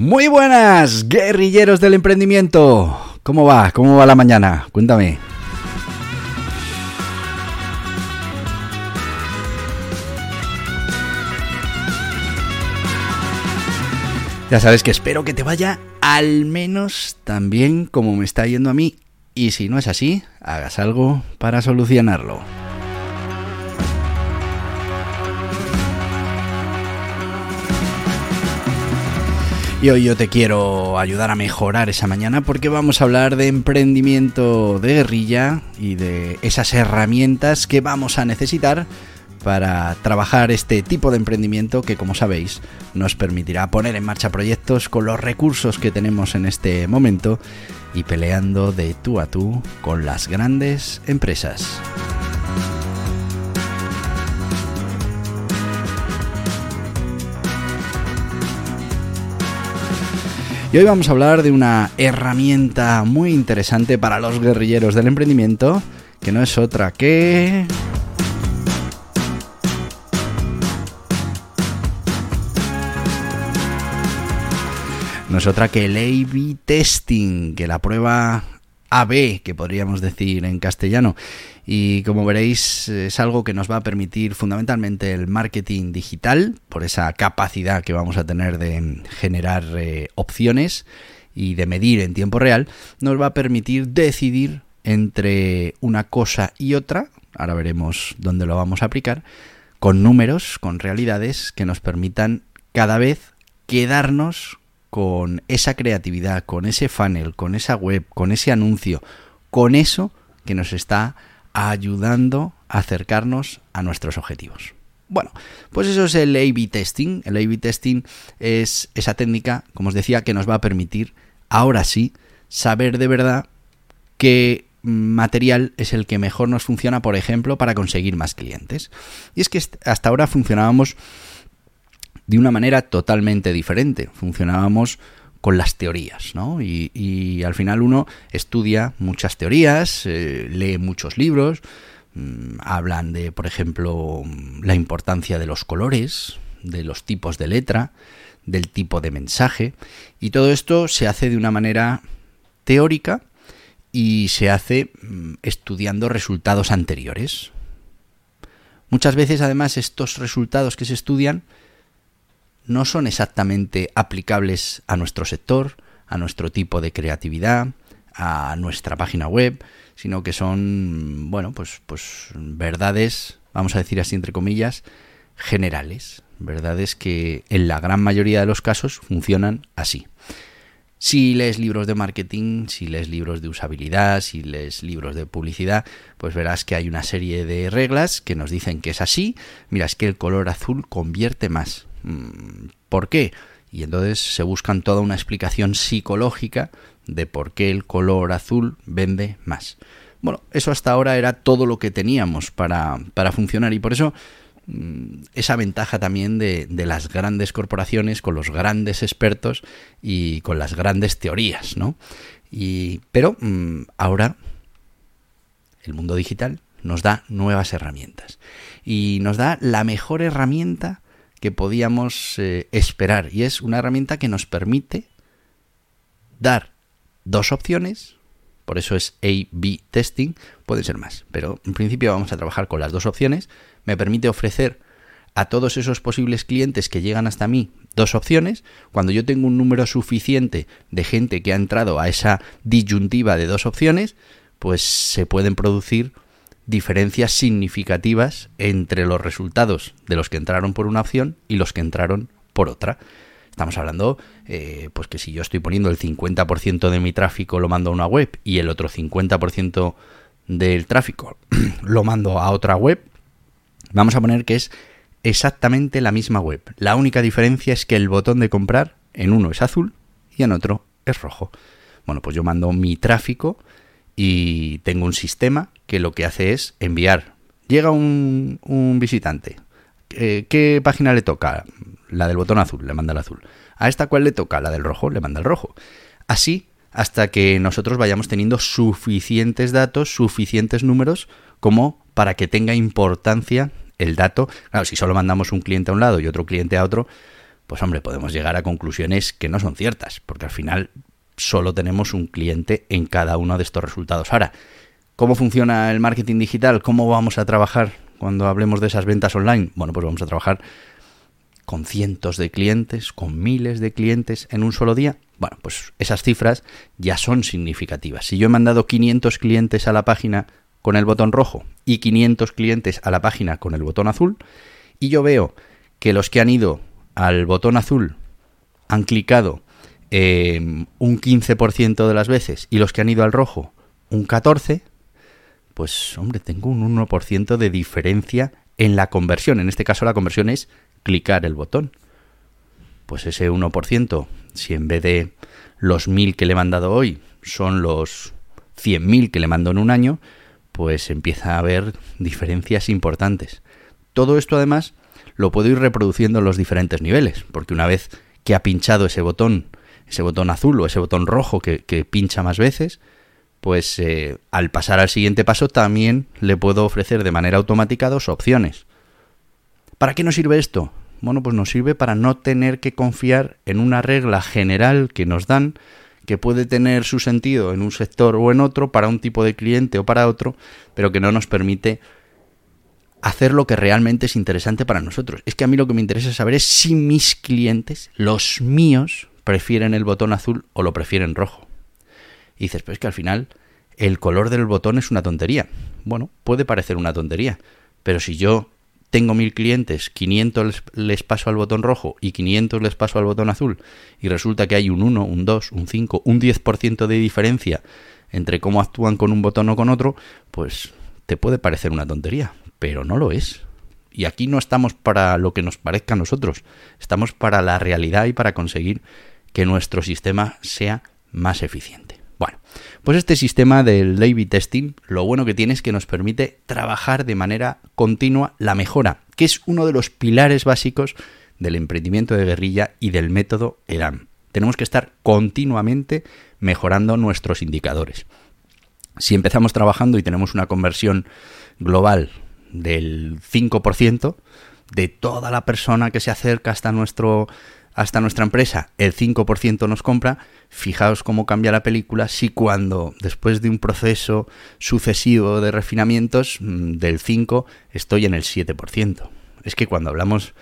Muy buenas, guerrilleros del emprendimiento. ¿Cómo va? ¿Cómo va la mañana? Cuéntame. Ya sabes que espero que te vaya al menos tan bien como me está yendo a mí. Y si no es así, hagas algo para solucionarlo. Y hoy yo te quiero ayudar a mejorar esa mañana porque vamos a hablar de emprendimiento de guerrilla y de esas herramientas que vamos a necesitar para trabajar este tipo de emprendimiento que como sabéis nos permitirá poner en marcha proyectos con los recursos que tenemos en este momento y peleando de tú a tú con las grandes empresas. Y hoy vamos a hablar de una herramienta muy interesante para los guerrilleros del emprendimiento, que no es otra que... No es otra que el A-B testing, que la prueba AB, que podríamos decir en castellano. Y como veréis, es algo que nos va a permitir fundamentalmente el marketing digital, por esa capacidad que vamos a tener de generar eh, opciones y de medir en tiempo real, nos va a permitir decidir entre una cosa y otra, ahora veremos dónde lo vamos a aplicar, con números, con realidades que nos permitan cada vez quedarnos con esa creatividad, con ese funnel, con esa web, con ese anuncio, con eso que nos está ayudando a acercarnos a nuestros objetivos. Bueno, pues eso es el A-B testing. El A-B testing es esa técnica, como os decía, que nos va a permitir, ahora sí, saber de verdad qué material es el que mejor nos funciona, por ejemplo, para conseguir más clientes. Y es que hasta ahora funcionábamos de una manera totalmente diferente. Funcionábamos con las teorías, ¿no? Y, al final uno estudia muchas teorías, eh, lee muchos libros, mm, hablan de, por ejemplo, la importancia de los colores, de los tipos de letra, del tipo de mensaje, y todo esto se hace de una manera teórica y se hace mm, estudiando resultados anteriores. Muchas veces, además, estos resultados que se estudian no son exactamente aplicables a nuestro sector, a nuestro tipo de creatividad, a nuestra página web, sino que son, bueno, pues, pues verdades, vamos a decir así entre comillas, generales, verdades que en la gran mayoría de los casos funcionan así. Si lees libros de marketing, si lees libros de usabilidad, si lees libros de publicidad, pues verás que hay una serie de reglas que nos dicen que es así. Mira, es que el color azul convierte más. Mm, ¿Por qué? Y entonces se buscan toda una explicación psicológica de por qué el color azul vende más. Bueno, eso hasta ahora era todo lo que teníamos para, para funcionar y por eso mm, esa ventaja también de, de, las grandes corporaciones con los grandes expertos y con las grandes teorías, ¿no? Y, pero mm, ahora el mundo digital nos da nuevas herramientas y nos da la mejor herramienta que podíamos eh, esperar. Y es una herramienta que nos permite dar dos opciones, por eso es A-B testing, pueden ser más, pero en principio vamos a trabajar con las dos opciones, me permite ofrecer a todos esos posibles clientes que llegan hasta mí dos opciones, cuando yo tengo un número suficiente de gente que ha entrado a esa disyuntiva de dos opciones, pues se pueden producir diferencias significativas entre los resultados de los que entraron por una opción y los que entraron por otra. Estamos hablando, eh, pues que si yo estoy poniendo el 50% de mi tráfico lo mando a una web y el otro 50% del tráfico lo mando a otra web, vamos a poner que es exactamente la misma web. La única diferencia es que el botón de comprar en uno es azul y en otro es rojo. Bueno, pues yo mando mi tráfico y tengo un sistema que lo que hace es enviar. Llega un, visitante. Eh, ¿Qué página le toca? La del botón azul, le manda el azul. ¿A esta cuál le toca? La del rojo, le manda el rojo. Así hasta que nosotros vayamos teniendo suficientes datos, suficientes números, como para que tenga importancia el dato. Claro, si solo mandamos un cliente a un lado y otro cliente a otro, pues hombre, podemos llegar a conclusiones que no son ciertas, porque al final solo tenemos un cliente en cada uno de estos resultados. Ahora, ¿cómo funciona el marketing digital? ¿Cómo vamos a trabajar cuando hablemos de esas ventas online? Bueno, pues vamos a trabajar con cientos de clientes, con miles de clientes en un solo día. Bueno, pues esas cifras ya son significativas. Si yo he mandado 500 clientes a la página con el botón rojo y 500 clientes a la página con el botón azul, y yo veo que los que han ido al botón azul han clicado eh, un 15% de las veces y los que han ido al rojo un 14%, pues hombre, tengo un 1% de diferencia en la conversión. En este caso la conversión es clicar el botón. Pues ese 1%, si en vez de los 1000 que le he mandado hoy son los 100.000 que le mando en un año, pues empieza a haber diferencias importantes. Todo esto además lo puedo ir reproduciendo en los diferentes niveles, porque una vez que ha pinchado ese botón, ese botón azul o ese botón rojo que, pincha más veces, pues eh, al pasar al siguiente paso también le puedo ofrecer de manera automática dos opciones. ¿Para qué nos sirve esto? Bueno, pues nos sirve para no tener que confiar en una regla general que nos dan, que puede tener su sentido en un sector o en otro, para un tipo de cliente o para otro, pero que no nos permite hacer lo que realmente es interesante para nosotros. Es que a mí lo que me interesa saber es si mis clientes, los míos, prefieren el botón azul o lo prefieren rojo. Y dices, pues es que al final el color del botón es una tontería. Bueno, puede parecer una tontería, pero si yo tengo mil clientes, 500 les, paso al botón rojo y 500 les paso al botón azul, y resulta que hay un 1, un 2, un 5, un 10% de diferencia entre cómo actúan con un botón o con otro, pues te puede parecer una tontería, pero no lo es. Y aquí no estamos para lo que nos parezca a nosotros, estamos para la realidad y para conseguir que nuestro sistema sea más eficiente. Bueno, pues este sistema del A-B testing, lo bueno que tiene es que nos permite trabajar de manera continua la mejora, que es uno de los pilares básicos del emprendimiento de guerrilla y del método ERAM. Tenemos que estar continuamente mejorando nuestros indicadores. Si empezamos trabajando y tenemos una conversión global del 5%, de toda la persona que se acerca hasta nuestro hasta nuestra empresa el 5% nos compra, fijaos cómo cambia la película si cuando después de un proceso sucesivo de refinamientos mm, del 5 estoy en el 7%. Es que cuando hablamos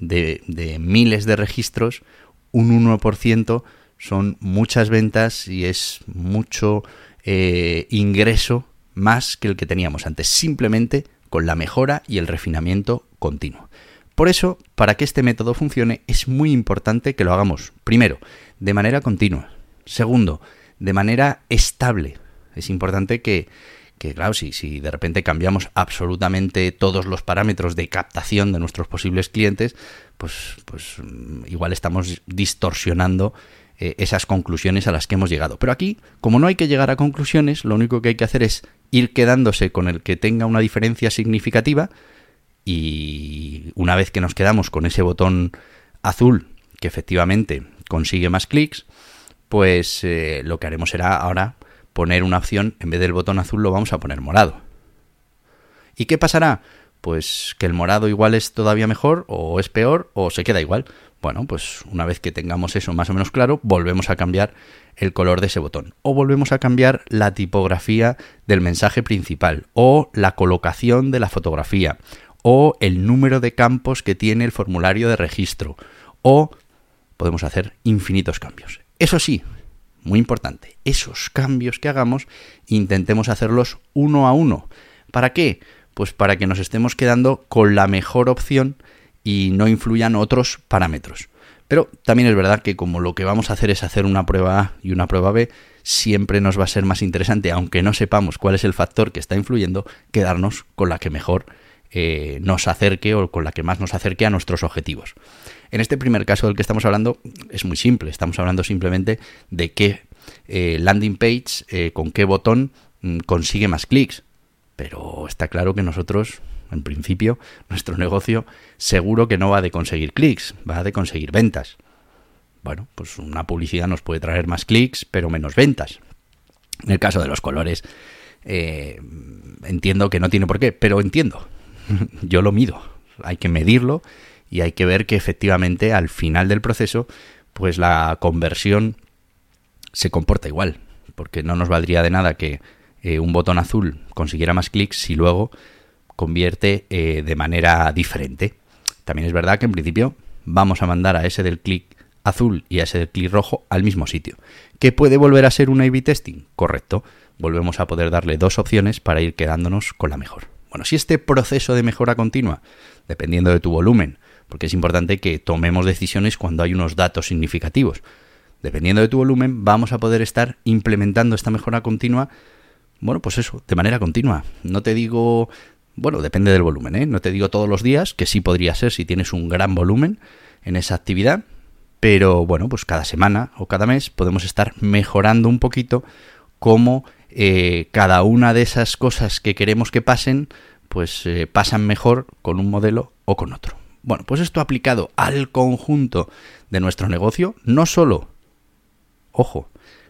de, miles de registros, un 1% son muchas ventas y es mucho eh, ingreso más que el que teníamos antes, simplemente con la mejora y el refinamiento continuo. Por eso, para que este método funcione, es muy importante que lo hagamos, primero, de manera continua. Segundo, de manera estable. Es importante que, claro, si, si de repente cambiamos absolutamente todos los parámetros de captación de nuestros posibles clientes, pues, pues mm, igual estamos distorsionando eh, esas conclusiones a las que hemos llegado. Pero aquí, como no hay que llegar a conclusiones, lo único que hay que hacer es ir quedándose con el que tenga una diferencia significativa, y una vez que nos quedamos con ese botón azul que efectivamente consigue más clics, pues eh, lo que haremos será ahora poner una opción, en vez del botón azul lo vamos a poner morado. ¿Y qué pasará? Pues que el morado igual es todavía mejor o es peor o se queda igual. Bueno, pues una vez que tengamos eso más o menos claro, volvemos a cambiar el color de ese botón o volvemos a cambiar la tipografía del mensaje principal o la colocación de la fotografía o el número de campos que tiene el formulario de registro o podemos hacer infinitos cambios. Eso sí, muy importante, esos cambios que hagamos intentemos hacerlos uno a uno. ¿Para qué? Pues para que nos estemos quedando con la mejor opción y no influyan otros parámetros. Pero también es verdad que como lo que vamos a hacer es hacer una prueba A y una prueba B, siempre nos va a ser más interesante, aunque no sepamos cuál es el factor que está influyendo, quedarnos con la que mejor eh, nos acerque o con la que más nos acerque a nuestros objetivos. En este primer caso del que estamos hablando es muy simple, estamos hablando simplemente de qué eh, landing page, eh, con qué botón mm, consigue más clics. Pero está claro que nosotros, en principio, nuestro negocio seguro que no va de conseguir clics, va de conseguir ventas. Bueno, pues una publicidad nos puede traer más clics, pero menos ventas. En el caso de los colores, entiendo que no tiene por qué, pero entiendo. Yo lo mido. Hay que medirlo y hay que ver que efectivamente al final del proceso, pues la conversión se comporta igual, porque no nos valdría de nada que eh, un botón azul consiguiera más clics si luego convierte eh, de manera diferente. También es verdad que en principio vamos a mandar a ese del clic azul y a ese del clic rojo al mismo sitio. ¿Qué puede volver a ser un A-B testing? Correcto. Volvemos a poder darle dos opciones para ir quedándonos con la mejor. Bueno, si este proceso de mejora continua, dependiendo de tu volumen, porque es importante que tomemos decisiones cuando hay unos datos significativos, dependiendo de tu volumen, vamos a poder estar implementando esta mejora continua, bueno, pues eso, de manera continua. No te digo, bueno, depende del volumen, ¿eh? No te digo todos los días, que sí podría ser si tienes un gran volumen en esa actividad, pero bueno, pues cada semana o cada mes podemos estar mejorando un poquito cómo eh, cada una de esas cosas que queremos que pasen, pues eh, pasan mejor con un modelo o con otro. Bueno, pues esto aplicado al conjunto de nuestro negocio, no solo Ojo,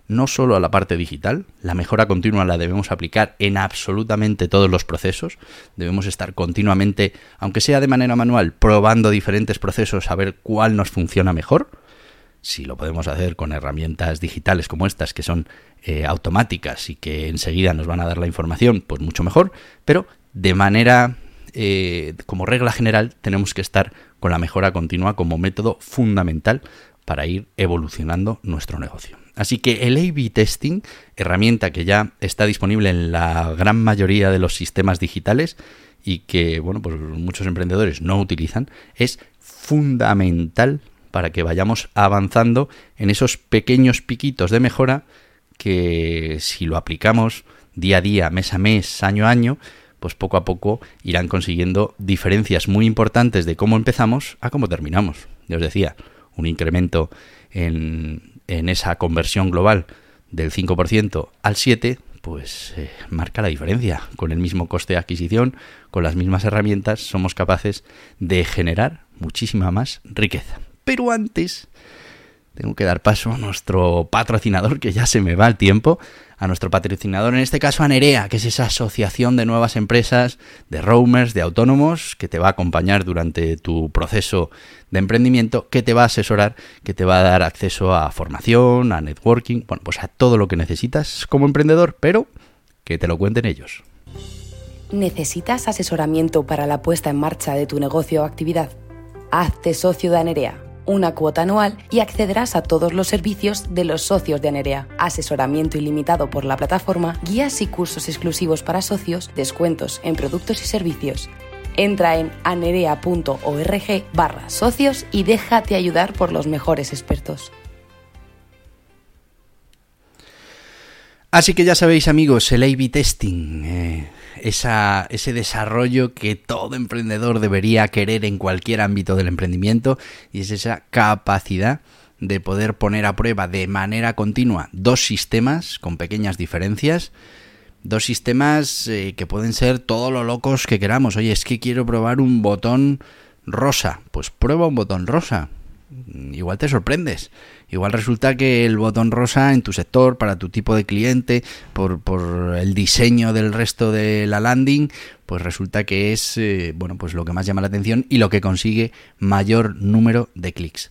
no solo a la parte digital, la mejora continua la debemos aplicar en absolutamente todos los procesos, debemos estar continuamente, aunque sea de manera manual, probando diferentes procesos a ver cuál nos funciona mejor. Si lo podemos hacer con herramientas digitales como estas, que son eh, automáticas y que enseguida nos van a dar la información, pues mucho mejor, pero de manera, eh, como regla general, tenemos que estar con la mejora continua como método fundamental para ir evolucionando nuestro negocio. Así que el A-B testing, herramienta que ya está disponible en la gran mayoría de los sistemas digitales y que bueno, pues muchos emprendedores no utilizan, es fundamental para que vayamos avanzando en esos pequeños piquitos de mejora que si lo aplicamos día a día, mes a mes, año a año, pues poco a poco irán consiguiendo diferencias muy importantes de cómo empezamos a cómo terminamos. Ya os decía, un incremento en, esa conversión global del 5% al 7%, pues eh, marca la diferencia. Con el mismo coste de adquisición, con las mismas herramientas, somos capaces de generar muchísima más riqueza. Pero antes, tengo que dar paso a nuestro patrocinador, que ya se me va el tiempo, a nuestro patrocinador, en este caso a Nerea, que es esa asociación de nuevas empresas, de roamers, de autónomos, que te va a acompañar durante tu proceso de emprendimiento, que te va a asesorar, que te va a dar acceso a formación, a networking, bueno, pues a todo lo que necesitas como emprendedor, pero que te lo cuenten ellos. ¿Necesitas asesoramiento para la puesta en marcha de tu negocio o actividad? Hazte socio de Anerea una cuota anual y accederás a todos los servicios de los socios de Anerea. Asesoramiento ilimitado por la plataforma, guías y cursos exclusivos para socios, descuentos en productos y servicios. Entra en anerea.org barra socios y déjate ayudar por los mejores expertos. Así que ya sabéis amigos, el A-B testing. Eh, esa, ese desarrollo que todo emprendedor debería querer en cualquier ámbito del emprendimiento y es esa capacidad de poder poner a prueba de manera continua dos sistemas con pequeñas diferencias, dos sistemas eh, que pueden ser todo lo locos que queramos. Oye, es que quiero probar un botón rosa, pues prueba un botón rosa. Igual te sorprendes. Igual resulta que el botón rosa en tu sector, para tu tipo de cliente, por, por el diseño del resto de la landing, pues resulta que es eh, bueno, pues lo que más llama la atención y lo que consigue mayor número de clics.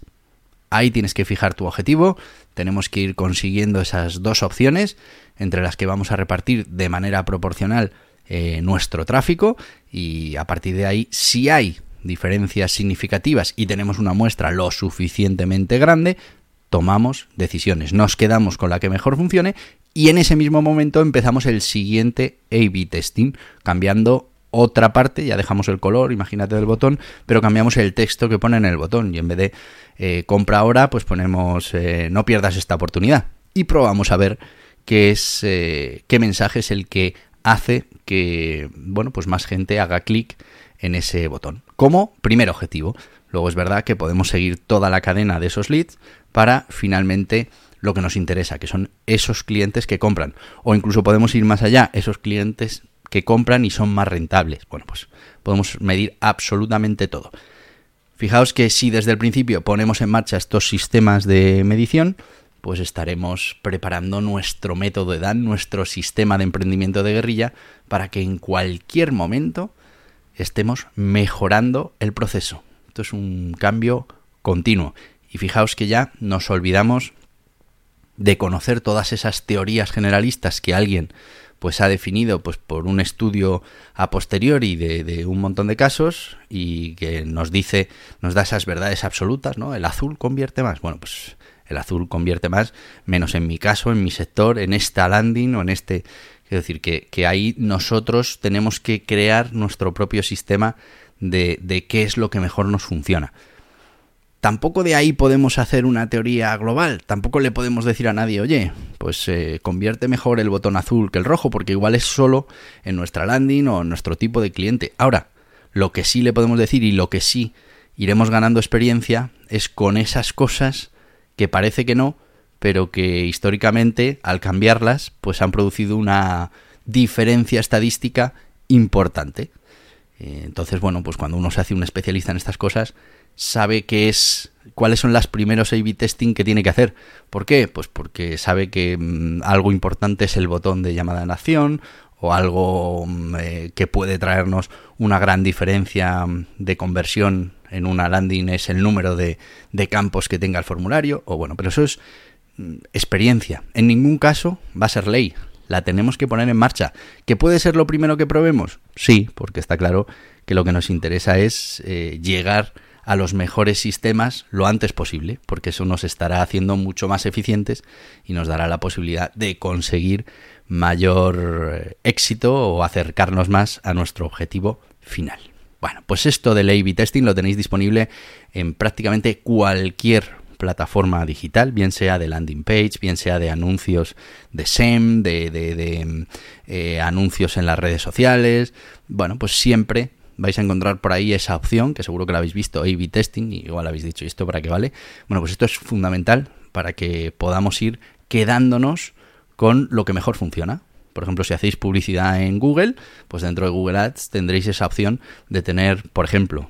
Ahí tienes que fijar tu objetivo, tenemos que ir consiguiendo esas dos opciones entre las que vamos a repartir de manera proporcional eh, nuestro tráfico y a partir de ahí si hay diferencias significativas y tenemos una muestra lo suficientemente grande, tomamos decisiones, nos quedamos con la que mejor funcione y en ese mismo momento empezamos el siguiente A-B testing, cambiando otra parte, ya dejamos el color, imagínate del botón, pero cambiamos el texto que pone en el botón y en vez de eh, compra ahora, pues ponemos eh, no pierdas esta oportunidad. Y probamos a ver qué es eh, qué mensaje es el que hace que bueno pues más gente haga clic en ese botón. Como primer objetivo. Luego es verdad que podemos seguir toda la cadena de esos leads para finalmente lo que nos interesa, que son esos clientes que compran. O incluso podemos ir más allá, esos clientes que compran y son más rentables. Bueno, pues podemos medir absolutamente todo. Fijaos que si desde el principio ponemos en marcha estos sistemas de medición, pues estaremos preparando nuestro método de DAN, nuestro sistema de emprendimiento de guerrilla, para que en cualquier momento estemos mejorando el proceso. Esto es un cambio continuo. Y fijaos que ya nos olvidamos de conocer todas esas teorías generalistas que alguien pues ha definido pues por un estudio a posteriori de, de, un montón de casos y que nos dice, nos da esas verdades absolutas, ¿no? El azul convierte más. Bueno, pues el azul convierte más, menos en mi caso, en mi sector, en esta landing o en este. Quiero decir que, que ahí nosotros tenemos que crear nuestro propio sistema de, de qué es lo que mejor nos funciona tampoco de ahí podemos hacer una teoría global. Tampoco le podemos decir a nadie, oye, pues eh, convierte mejor el botón azul que el rojo, porque igual es solo en nuestra landing o en nuestro tipo de cliente. Ahora, lo que sí le podemos decir y lo que sí iremos ganando experiencia es con esas cosas que parece que no, pero que históricamente, al cambiarlas, pues han producido una diferencia estadística importante. Eh, entonces, bueno, pues cuando uno se hace un especialista en estas cosas, sabe qué es cuáles son las primeros A/B testing que tiene que hacer. ¿Por qué? Pues porque sabe que mm, algo importante es el botón de llamada en acción o algo mm, eh, que puede traernos una gran diferencia mm, de conversión en una landing es el número de, de campos que tenga el formulario o bueno, pero eso es experiencia. En ningún caso va a ser ley. La tenemos que poner en marcha. ¿Que puede ser lo primero que probemos? Sí, porque está claro que lo que nos interesa es eh, llegar a los mejores sistemas lo antes posible, porque eso nos estará haciendo mucho más eficientes y nos dará la posibilidad de conseguir mayor eh, éxito o acercarnos más a nuestro objetivo final. Bueno, pues esto del A-B testing lo tenéis disponible en prácticamente cualquier plataforma digital, bien sea de landing page, bien sea de anuncios de SEM, de, de, eh, anuncios en las redes sociales. Bueno, pues siempre vais a encontrar por ahí esa opción, que seguro que la habéis visto, A-B testing, y igual habéis dicho, ¿y esto para qué vale? Bueno, pues esto es fundamental para que podamos ir quedándonos con lo que mejor funciona. Por ejemplo, si hacéis publicidad en Google, pues dentro de Google Ads tendréis esa opción de tener, por ejemplo,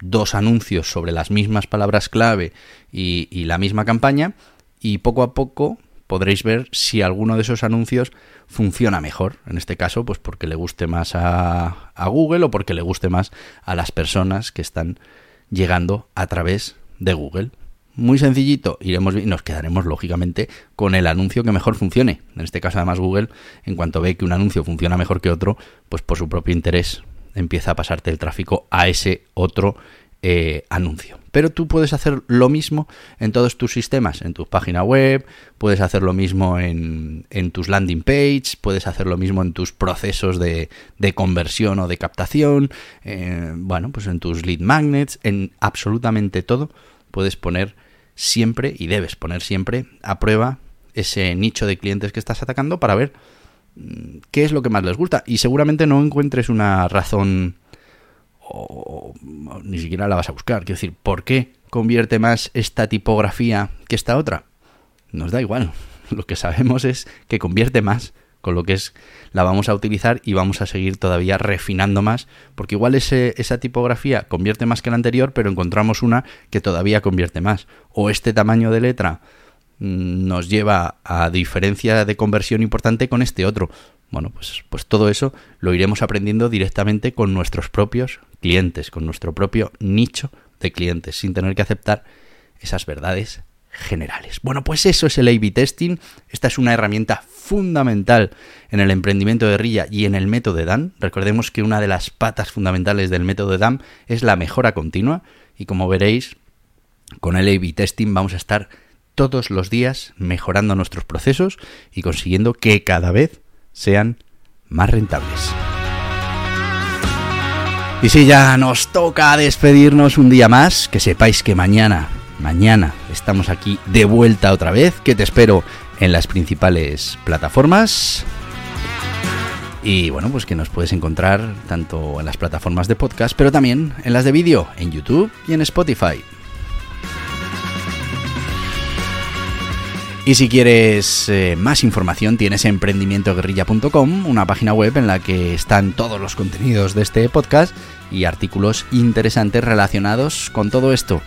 dos anuncios sobre las mismas palabras clave y, la misma campaña, y poco a poco podréis ver si alguno de esos anuncios funciona mejor. En este caso, pues porque le guste más a, a, Google o porque le guste más a las personas que están llegando a través de Google. Muy sencillito, iremos y nos quedaremos lógicamente con el anuncio que mejor funcione. En este caso, además, Google, en cuanto ve que un anuncio funciona mejor que otro, pues por su propio interés empieza a pasarte el tráfico a ese otro eh, anuncio. Pero tú puedes hacer lo mismo en todos tus sistemas, en tu página web, puedes hacer lo mismo en, en tus landing page, puedes hacer lo mismo en tus procesos de, de conversión o de captación, eh, bueno, pues en tus lead magnets, en absolutamente todo puedes poner siempre y debes poner siempre a prueba ese nicho de clientes que estás atacando para ver qué es lo que más les gusta y seguramente no encuentres una razón o, ni siquiera la vas a buscar. Quiero decir, ¿por qué convierte más esta tipografía que esta otra? Nos da igual. Lo que sabemos es que convierte más, con lo que es la vamos a utilizar y vamos a seguir todavía refinando más, porque igual esa tipografía convierte más que la anterior, pero encontramos una que todavía convierte más. O este tamaño de letra mm, nos lleva a diferencia de conversión importante con este otro. Bueno, pues, pues todo eso lo iremos aprendiendo directamente con nuestros propios clientes, con nuestro propio nicho de clientes, sin tener que aceptar esas verdades generales. Bueno, pues eso es el A-B testing. Esta es una herramienta fundamental en el emprendimiento de RIA y en el método de DAN. Recordemos que una de las patas fundamentales del método de DAN es la mejora continua y como veréis, con el A-B testing vamos a estar todos los días mejorando nuestros procesos y consiguiendo que cada vez sean más rentables. Y si ya nos toca despedirnos un día más, que sepáis que mañana, mañana estamos aquí de vuelta otra vez, que te espero en las principales plataformas. Y bueno, pues que nos puedes encontrar tanto en las plataformas de podcast, pero también en las de vídeo, en YouTube y en Spotify. Y si quieres eh, más información, tienes emprendimientoguerrilla.com, una página web en la que están todos los contenidos de este podcast y artículos interesantes relacionados con todo esto,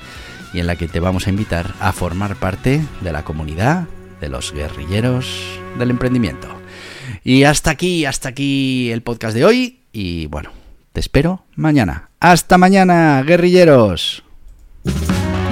y en la que te vamos a invitar a formar parte de la comunidad de los guerrilleros del emprendimiento. Y hasta aquí, hasta aquí el podcast de hoy, y bueno, te espero mañana. Hasta mañana, guerrilleros.